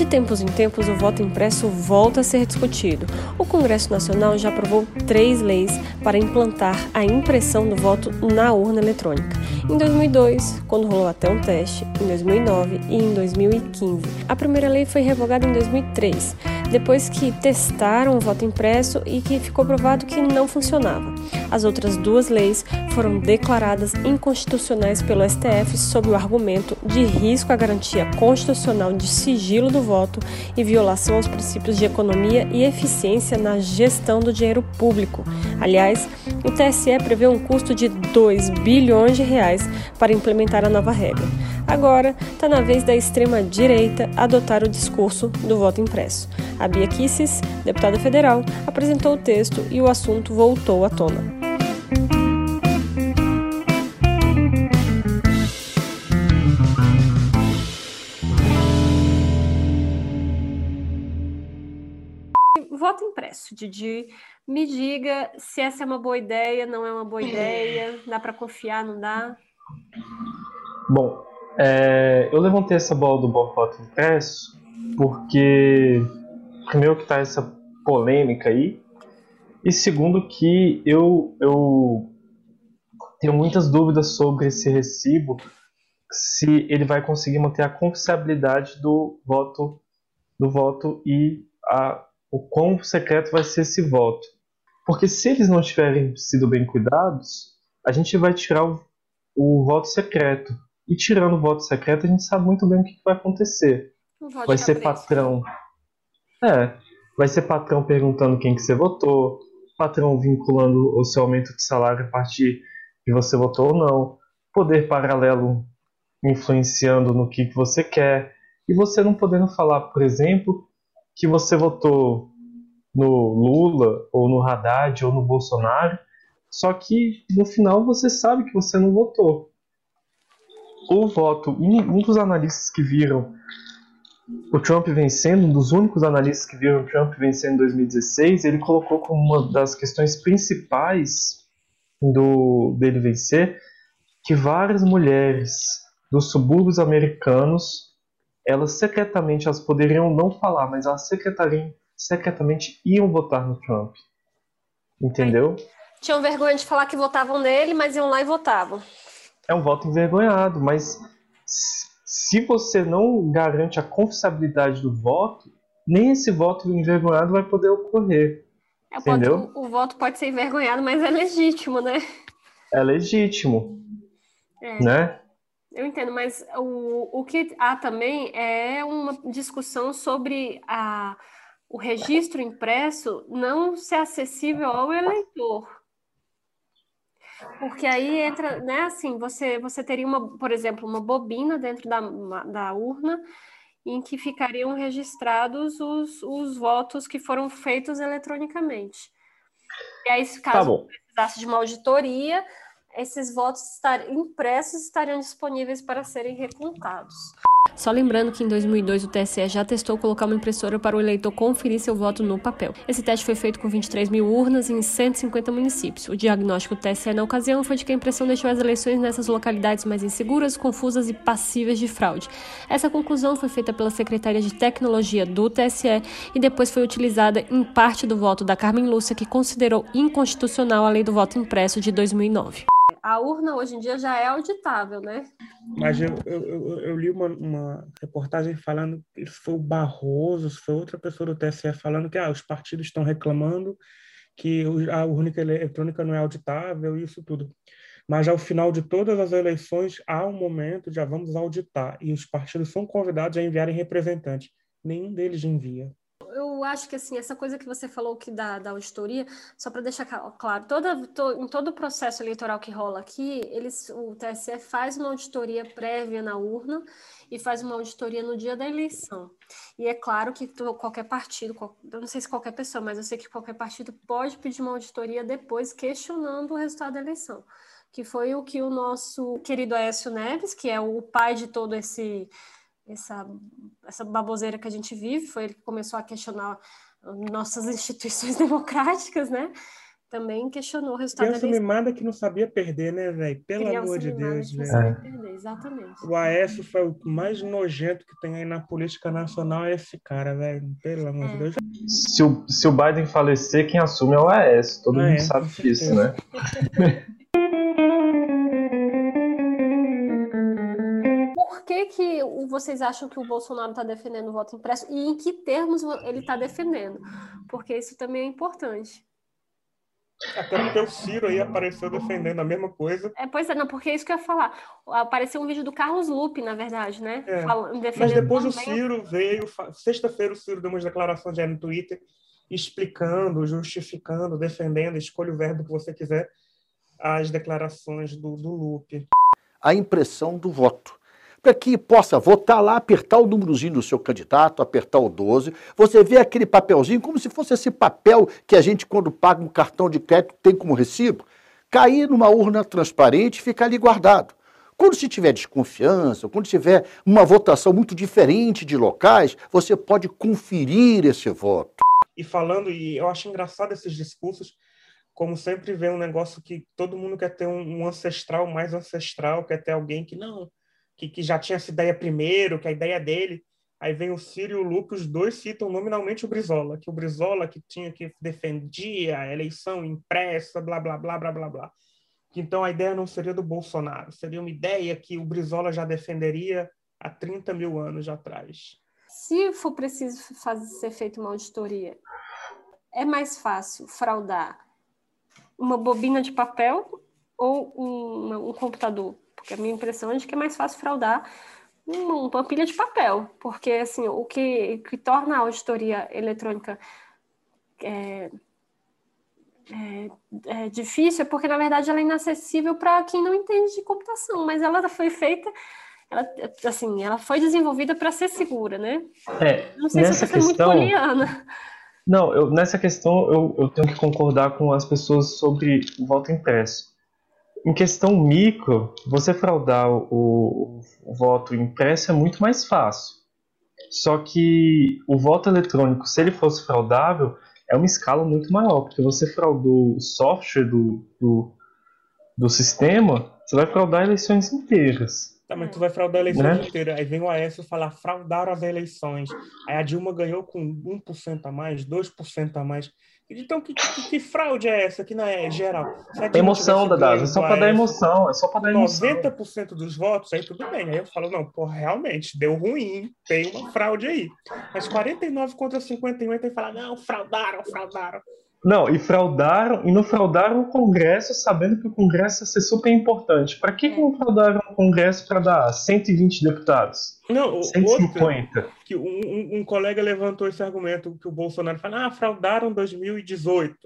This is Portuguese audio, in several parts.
De tempos em tempos, o voto impresso volta a ser discutido. O Congresso Nacional já aprovou três leis para implantar a impressão do voto na urna eletrônica. Em 2002, quando rolou até um teste, em 2009 e em 2015. A primeira lei foi revogada em 2003 depois que testaram o voto impresso e que ficou provado que não funcionava. As outras duas leis foram declaradas inconstitucionais pelo STF sob o argumento de risco à garantia constitucional de sigilo do voto e violação aos princípios de economia e eficiência na gestão do dinheiro público. Aliás, o TSE prevê um custo de 2 bilhões de reais para implementar a nova regra. Agora está na vez da extrema-direita adotar o discurso do voto impresso. A Bia Kisses, deputada federal, apresentou o texto e o assunto voltou à tona. Voto impresso, Didi. Me diga se essa é uma boa ideia, não é uma boa ideia, dá para confiar, não dá? Bom, é, eu levantei essa bola do voto impresso porque, primeiro, que está essa polêmica aí, e segundo, que eu, eu tenho muitas dúvidas sobre esse recibo, se ele vai conseguir manter a confiabilidade do voto, do voto e a, o quão secreto vai ser esse voto. Porque se eles não tiverem sido bem cuidados, a gente vai tirar o, o voto secreto. E tirando o voto secreto, a gente sabe muito bem o que, vai acontecer. Vai ser patrão. É, vai ser patrão perguntando quem que você votou, patrão vinculando o seu aumento de salário a partir de você votou ou não, poder paralelo influenciando no que, que você quer, e você não podendo falar, por exemplo, que você votou no Lula, ou no Haddad, ou no Bolsonaro, só que no final você sabe que você não votou o voto, um dos analistas que viram o Trump vencendo, um dos únicos analistas que viram o Trump vencendo em 2016, ele colocou como uma das questões principais do dele vencer que várias mulheres dos subúrbios americanos, elas secretamente, elas poderiam não falar, mas elas secretamente iam votar no Trump. Entendeu? Tinham vergonha de falar que votavam nele, mas iam lá e votavam é um voto envergonhado, mas se você não garante a confiabilidade do voto, nem esse voto envergonhado vai poder ocorrer. É, entendeu? O, voto pode ser envergonhado, mas é legítimo, né? É legítimo. É. Né? Eu entendo, mas o, o que há também é uma discussão sobre a, o registro impresso não ser acessível ao eleitor. Porque aí entra, né, assim, você, você teria uma, por exemplo, uma bobina dentro da, da urna em que ficariam registrados os, os votos que foram feitos eletronicamente. E aí, se tá caso tá precisasse de uma auditoria, esses votos estar, impressos estariam disponíveis para serem recontados. Só lembrando que em 2002 o TSE já testou colocar uma impressora para o eleitor conferir seu voto no papel. Esse teste foi feito com 23 mil urnas em 150 municípios. O diagnóstico do TSE na ocasião foi de que a impressão deixou as eleições nessas localidades mais inseguras, confusas e passíveis de fraude. Essa conclusão foi feita pela Secretaria de Tecnologia do TSE e depois foi utilizada em parte do voto da Carmen Lúcia, que considerou inconstitucional a lei do voto impresso de 2009 a urna hoje em dia já é auditável, né? Mas eu, eu, eu li uma, uma, reportagem falando que foi o Barroso, foi outra pessoa do TSE falando que ah, os partidos estão reclamando que a urna eletrônica não é auditável e isso tudo. Mas ao final de todas as eleições há um momento, já vamos auditar, e os partidos são convidados a enviarem representantes. Nenhum deles envia eu acho que assim, essa coisa que você falou que da, da auditoria, só para deixar claro, toda, to, em todo o processo eleitoral que rola aqui, eles, o TSE faz uma auditoria prévia na urna e faz uma auditoria no dia da eleição. E é claro que qualquer partido, eu não sei se qualquer pessoa, mas eu sei que qualquer partido pode pedir uma auditoria depois questionando o resultado da eleição. Que foi o que o nosso querido Aécio Neves, que é o pai de todo esse essa, essa baboseira que a gente vive, foi ele que começou a questionar nossas instituições democráticas, né? Também questionou o resultado Criança mimada que não sabia perder, né, velho? Pelo Criança amor de Deus, velho. É. Exatamente. O Aécio foi o mais nojento que tem aí na política nacional, é esse cara, velho. Pelo amor de é. Deus. Se o, se o Biden falecer, quem assume é o Aécio. Todo mundo sabe disso, né? vocês acham que o Bolsonaro está defendendo o voto impresso e em que termos ele está defendendo? Porque isso também é importante. Até porque o Ciro aí apareceu defendendo a mesma coisa. É, pois é, não, porque é isso que eu ia falar. Apareceu um vídeo do Carlos Lupe, na verdade, né? É. Falando, Mas depois o Ciro veio, sexta-feira o Ciro deu umas declarações já no Twitter, explicando, justificando, defendendo, escolha o verbo que você quiser, as declarações do, do Lupe. A impressão do voto para que possa votar lá, apertar o númerozinho do seu candidato, apertar o 12. Você vê aquele papelzinho como se fosse esse papel que a gente, quando paga um cartão de crédito, tem como recibo, cair numa urna transparente e ficar ali guardado. Quando se tiver desconfiança, quando tiver uma votação muito diferente de locais, você pode conferir esse voto. E falando, e eu acho engraçado esses discursos, como sempre vê um negócio que todo mundo quer ter um, um ancestral mais ancestral, quer ter alguém que não, que, que já tinha essa ideia primeiro, que a ideia dele. Aí vem o Ciro e o Lupe, os dois citam nominalmente o Brizola, que o Brizola que tinha que defendia a eleição impressa, blá, blá, blá, blá, blá, blá. Então a ideia não seria do Bolsonaro, seria uma ideia que o Brizola já defenderia há 30 mil anos atrás. Se for preciso fazer, ser feita uma auditoria, é mais fácil fraudar uma bobina de papel ou um, um computador? Porque a minha impressão é de que é mais fácil fraudar uma, pilha de papel, porque assim, o que, que torna a auditoria eletrônica é, é, é, difícil é porque, na verdade, ela é inacessível para quem não entende de computação, mas ela foi feita, ela, assim, ela foi desenvolvida para ser segura, né? É, não sei nessa se eu questão, muito poliana. Não, eu, nessa questão eu, eu tenho que concordar com as pessoas sobre o voto impresso. Em questão micro, você fraudar o, o voto impresso é muito mais fácil. Só que o voto eletrônico, se ele fosse fraudável, é uma escala muito maior, porque você fraudou o software do, do, do sistema, você vai fraudar eleições inteiras. Tá, mas tu vai fraudar a eleição né? inteira. Aí vem o Aécio falar, fraudaram as eleições. Aí a Dilma ganhou com 1% a mais, 2% a mais. Então, que, que, que, fraude é essa que não é geral? É emoção, Dadás, é só para dar emoção, é só para dar emoção. 90% dos votos, aí tudo bem. Aí eu falo, não, pô, realmente, deu ruim, tem uma fraude aí. Mas 49 contra 58, aí fala, não, fraudaram, fraudaram. Não, e fraudaram, e não fraudaram o Congresso sabendo que o Congresso ia ser super importante. Para que, que não fraudaram o Congresso para dar 120 deputados? Não, 150. Outro, que um, um, colega levantou esse argumento que o Bolsonaro fala, ah, fraudaram 2018.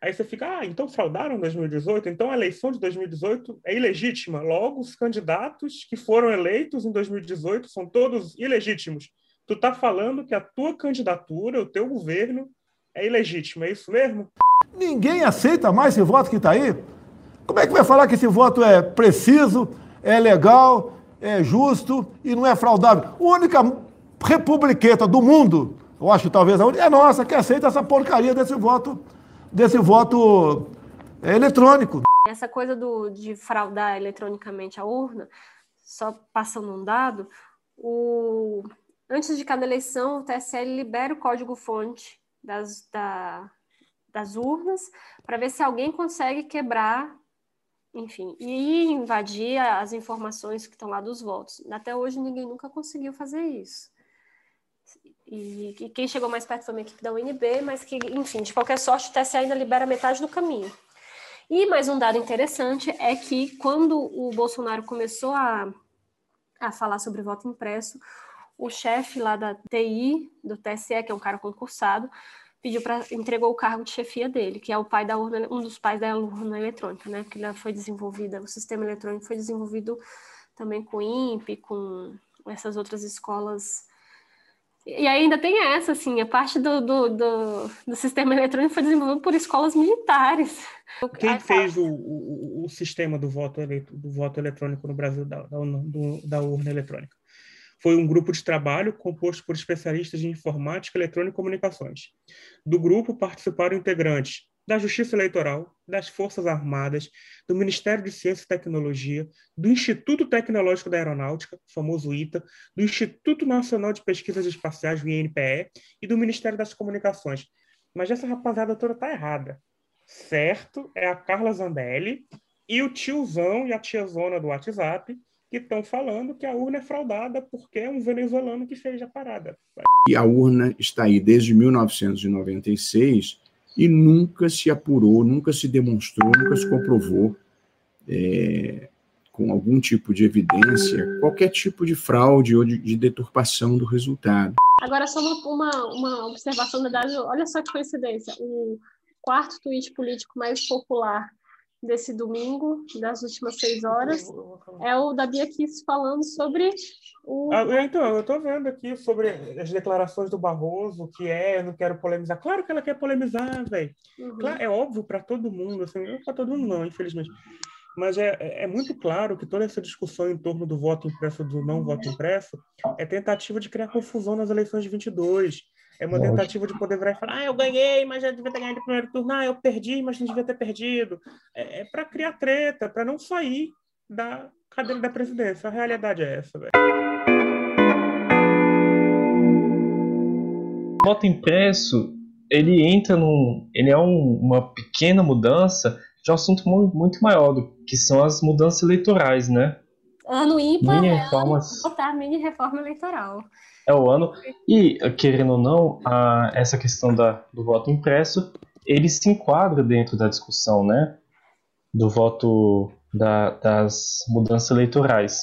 Aí você fica, ah, então fraudaram 2018? Então a eleição de 2018 é ilegítima. Logo, os candidatos que foram eleitos em 2018 são todos ilegítimos. Tu tá falando que a tua candidatura, o teu governo, é ilegítimo, é isso mesmo? Ninguém aceita mais esse voto que está aí. Como é que vai falar que esse voto é preciso, é legal, é justo e não é fraudável? A única republiqueta do mundo, eu acho que talvez a única, é nossa, que aceita essa porcaria desse voto, desse voto é, eletrônico. Essa coisa do, de fraudar eletronicamente a urna, só passando um dado, o, antes de cada eleição, o TSL libera o código-fonte das, da, das urnas para ver se alguém consegue quebrar, enfim, e invadir as informações que estão lá dos votos. Até hoje ninguém nunca conseguiu fazer isso. E, e quem chegou mais perto foi uma equipe da UNB, mas que, enfim, de qualquer sorte, o TSE ainda libera metade do caminho. E mais um dado interessante é que quando o Bolsonaro começou a, a falar sobre voto impresso, o chefe lá da TI, do TSE, que é um cara concursado, pediu para entregou o cargo de chefia dele, que é o pai da urna, um dos pais da urna eletrônica, né? Que ela foi desenvolvida, o sistema eletrônico foi desenvolvido também com o INPE, com essas outras escolas. E ainda tem essa, assim, a parte do, do, do, do sistema eletrônico foi desenvolvido por escolas militares. Quem fez o, o, o, sistema do voto, do voto eletrônico no Brasil, da, da, da urna eletrônica? Foi um grupo de trabalho composto por especialistas de informática, eletrônica e comunicações. Do grupo participaram integrantes da Justiça Eleitoral, das Forças Armadas, do Ministério de Ciência e Tecnologia, do Instituto Tecnológico da Aeronáutica, famoso ITA, do Instituto Nacional de Pesquisas Espaciais, o INPE, e do Ministério das Comunicações. Mas essa rapaziada toda tá errada. Certo é a Carla Zambelli e o tiozão e a tiazona do WhatsApp que estão falando que a urna é fraudada porque é um venezuelano que fez a parada. E a urna está aí desde 1996 e nunca se apurou, nunca se demonstrou, nunca se comprovou é, com algum tipo de evidência qualquer tipo de fraude ou de, de deturpação do resultado. Agora, só uma, uma, uma observação da Dado, olha só que coincidência, o quarto tweet político mais popular desse domingo, das últimas seis horas, é o da Bia Kiss falando sobre o. Ah, então, eu estou vendo aqui sobre as declarações do Barroso, que é, eu não quero polemizar. Claro que ela quer polemizar, velho. Uhum. Claro, é óbvio para todo mundo, assim, não para todo mundo, não, infelizmente. Mas é, é muito claro que toda essa discussão em torno do voto impresso do não voto impresso é tentativa de criar confusão nas eleições de 22 é uma Lógico. tentativa de poder virar e falar: ah, eu ganhei, mas já devia ter ganhado no primeiro turno. Ah, eu perdi, mas não devia ter perdido. É, é para criar treta, para não sair da cadeira da presidência. A realidade é essa, velho. O voto impresso, ele entra num. Ele é um, uma pequena mudança de um assunto muito, muito maior, do, que são as mudanças eleitorais, né? Ano ímpar mini reformas... é votar mini reforma eleitoral é o ano. E, querendo ou não, a, essa questão da, do voto impresso, ele se enquadra dentro da discussão, né? Do voto da, das mudanças eleitorais.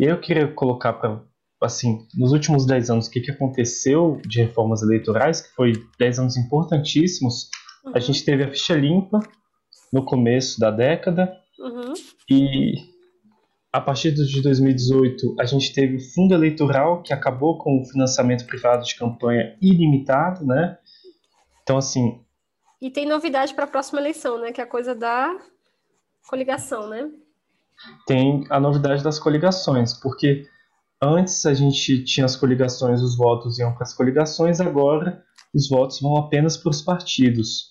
E eu queria colocar para, assim, nos últimos 10 anos, o que, que aconteceu de reformas eleitorais, que foi 10 anos importantíssimos. Uhum. A gente teve a ficha limpa no começo da década. Uhum. E a partir de 2018, a gente teve o fundo eleitoral, que acabou com o financiamento privado de campanha ilimitado, né? Então, assim. E tem novidade para a próxima eleição, né? Que é a coisa da coligação, né? Tem a novidade das coligações, porque antes a gente tinha as coligações, os votos iam para as coligações, agora os votos vão apenas para os partidos.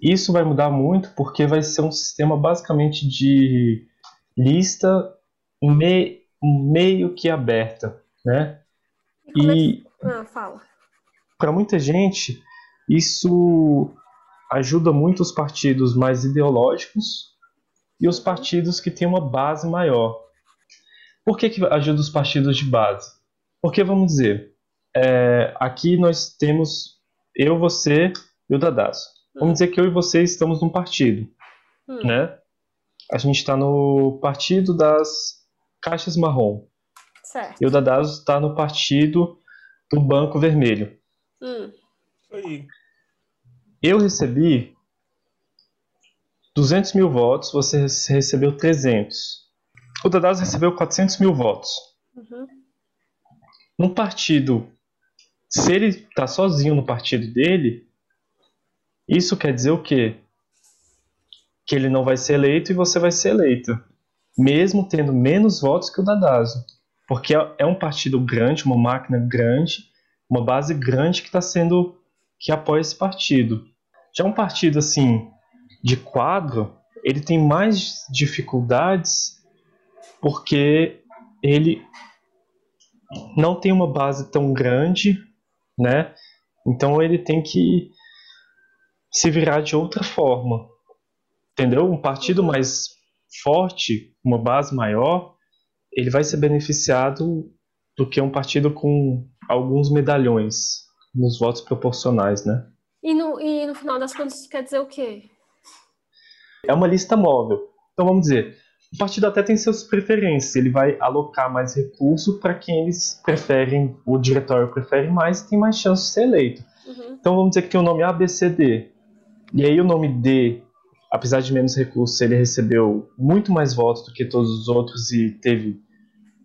Isso vai mudar muito porque vai ser um sistema basicamente de lista me, meio que aberta, né? E, é ah, fala. Para muita gente, isso ajuda muito os partidos mais ideológicos e os partidos que têm uma base maior. Por que, que ajuda os partidos de base? Porque, vamos dizer, é, aqui nós temos eu, você e o Dadasso. Vamos hum. dizer que eu e você estamos num partido, hum. né? A gente está no partido das caixas marrom. Certo. E o Dadaso está no partido do Banco Vermelho. Hum. Aí. Eu recebi 200 mil votos, você recebeu 300. O Dadaso recebeu 400 mil votos. Uhum. Num partido, se ele está sozinho no partido dele, isso quer dizer o quê? Que ele não vai ser eleito e você vai ser eleito, mesmo tendo menos votos que o Dadaso, porque é um partido grande, uma máquina grande, uma base grande que está sendo que apoia esse partido. Já um partido assim de quadro, ele tem mais dificuldades porque ele não tem uma base tão grande, né? Então ele tem que se virar de outra forma. Entendeu? Um partido mais forte, uma base maior, ele vai ser beneficiado do que um partido com alguns medalhões nos votos proporcionais, né? E no, e no final das contas, isso quer dizer o quê? É uma lista móvel. Então vamos dizer, o partido até tem suas preferências, ele vai alocar mais recurso para quem eles preferem, o diretório prefere mais e tem mais chance de ser eleito. Uhum. Então vamos dizer que tem o nome ABCD. E aí o nome D apesar de menos recursos, ele recebeu muito mais votos do que todos os outros e teve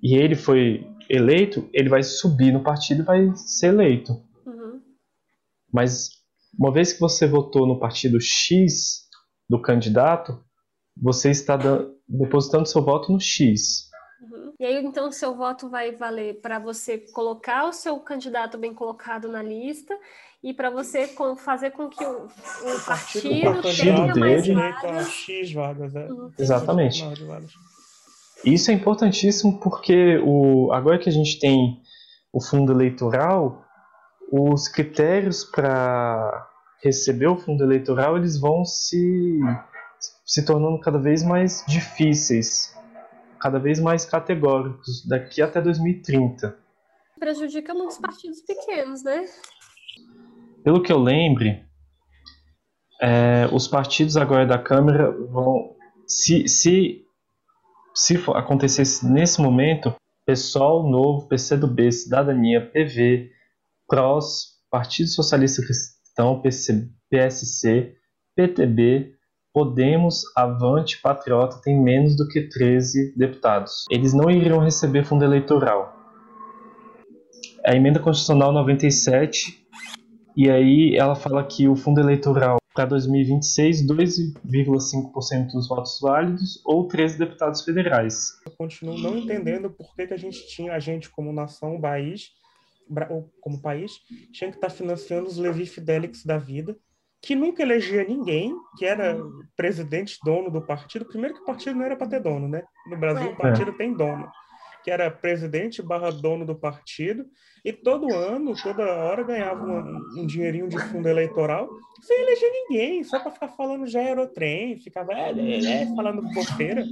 e ele foi eleito, ele vai subir no partido e vai ser eleito. Uhum. Mas uma vez que você votou no partido X do candidato, você está depositando seu voto no X. Uhum. E aí, então, o seu voto vai valer para você colocar o seu candidato bem colocado na lista e para você fazer com que o, o partido, tenha dele. mais vagas. X vagas, é. Exatamente. Isso é importantíssimo porque o, agora que a gente tem o fundo eleitoral, os critérios para receber o fundo eleitoral eles vão se, se tornando cada vez mais difíceis cada vez mais categóricos daqui até 2030. Prejudica muitos partidos pequenos, né? Pelo que eu lembre, é, os partidos agora da Câmara vão. Se, se, se acontecesse nesse momento, PSOL, Novo, PCdoB, Cidadania, PV, PROS, Partido Socialista Cristão, PC, PSC, PTB, Podemos, Avante, Patriota tem menos do que 13 deputados. Eles não iriam receber fundo eleitoral. A emenda constitucional 97 e aí ela fala que o fundo eleitoral para 2026, 2,5% dos votos válidos ou 13 deputados federais. Eu continuo não entendendo por que, que a gente tinha, a gente como nação, país, como país, tinha que estar tá financiando os Levi Fidelix da vida, que nunca elegia ninguém, que era presidente, dono do partido. Primeiro que o partido não era para ter dono, né? No Brasil, o partido é. tem dono. Que era presidente barra dono do partido, e todo ano, toda hora, ganhava uma, um dinheirinho de fundo eleitoral, sem eleger ninguém, só para ficar falando já aerotrem, ficava é, é, é, falando bofeira.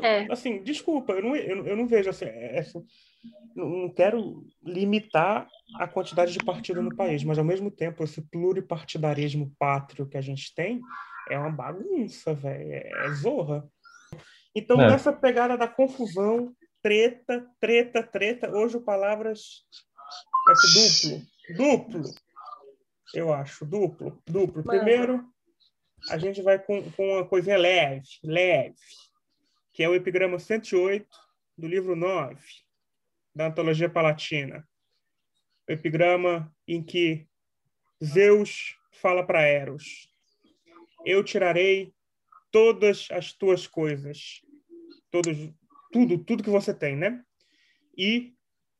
É. Assim, desculpa, eu não, eu, eu não vejo assim, é, assim não quero limitar a quantidade de partido no país, mas ao mesmo tempo esse pluripartidarismo pátrio que a gente tem é uma bagunça, velho, é, é zorra. Então, é. nessa pegada da confusão, treta, treta, treta, hoje o Palavras vai ser duplo, duplo, eu acho, duplo, duplo. Primeiro, a gente vai com, com uma coisinha leve, leve, que é o epigrama 108 do livro 9 da antologia palatina. Epigrama em que Zeus fala para Eros: Eu tirarei todas as tuas coisas, todos, tudo, tudo que você tem, né? E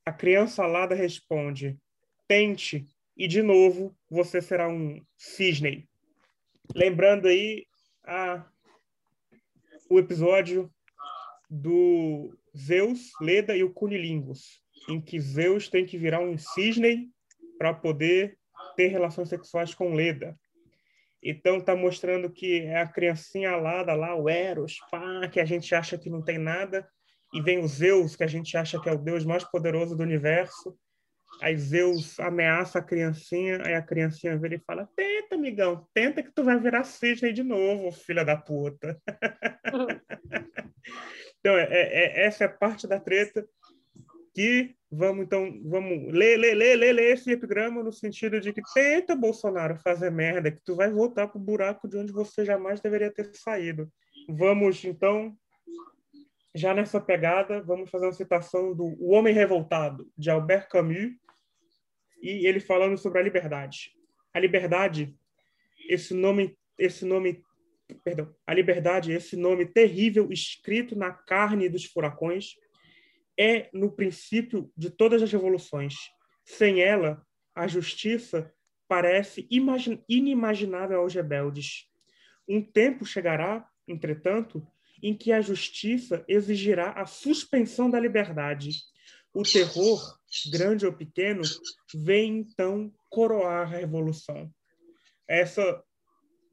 a criança alada responde: Tente, e de novo você será um cisne. Lembrando aí a, o episódio do Zeus, Leda e o Cunilingus, em que Zeus tem que virar um cisne para poder ter relações sexuais com Leda. Então tá mostrando que é a criancinha alada lá, o Eros, pá, que a gente acha que não tem nada, e vem o Zeus, que a gente acha que é o deus mais poderoso do universo. Aí Zeus ameaça a criancinha, aí a criancinha vira e fala: Tenta, amigão, tenta que tu vai virar cisne de novo, filha da puta. Então, é, é, é, essa é parte da treta que vamos, então, vamos ler, ler, ler, ler, ler esse epigrama no sentido de que tenta, Bolsonaro, fazer merda, que tu vai voltar pro buraco de onde você jamais deveria ter saído. Vamos, então, já nessa pegada, vamos fazer uma citação do O Homem Revoltado, de Albert Camus, e ele falando sobre a liberdade. A liberdade, esse nome, esse nome perdão, a liberdade, esse nome terrível escrito na carne dos furacões, é no princípio de todas as revoluções. Sem ela, a justiça parece inimaginável aos rebeldes. Um tempo chegará, entretanto, em que a justiça exigirá a suspensão da liberdade. O terror, grande ou pequeno, vem então coroar a revolução. Essa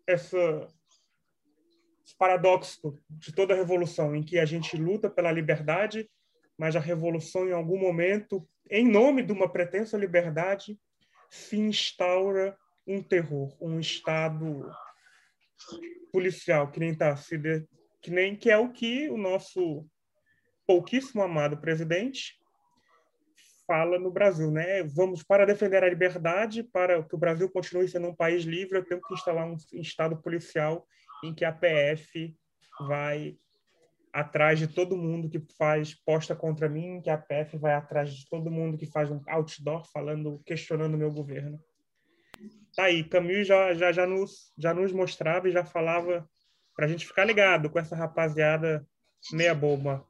essa paradoxo de toda revolução, em que a gente luta pela liberdade, mas a revolução, em algum momento, em nome de uma pretensa liberdade, se instaura um terror, um estado policial que nem está se de... que nem que é o que o nosso pouquíssimo amado presidente fala no Brasil, né? Vamos para defender a liberdade, para que o Brasil continue sendo um país livre, eu tenho que instalar um estado policial em que a PF vai atrás de todo mundo que faz posta contra mim, que a PF vai atrás de todo mundo que faz um outdoor falando, questionando o meu governo. Tá aí, Camus já, já, já, nos, já nos mostrava e já falava para a gente ficar ligado com essa rapaziada meia boba.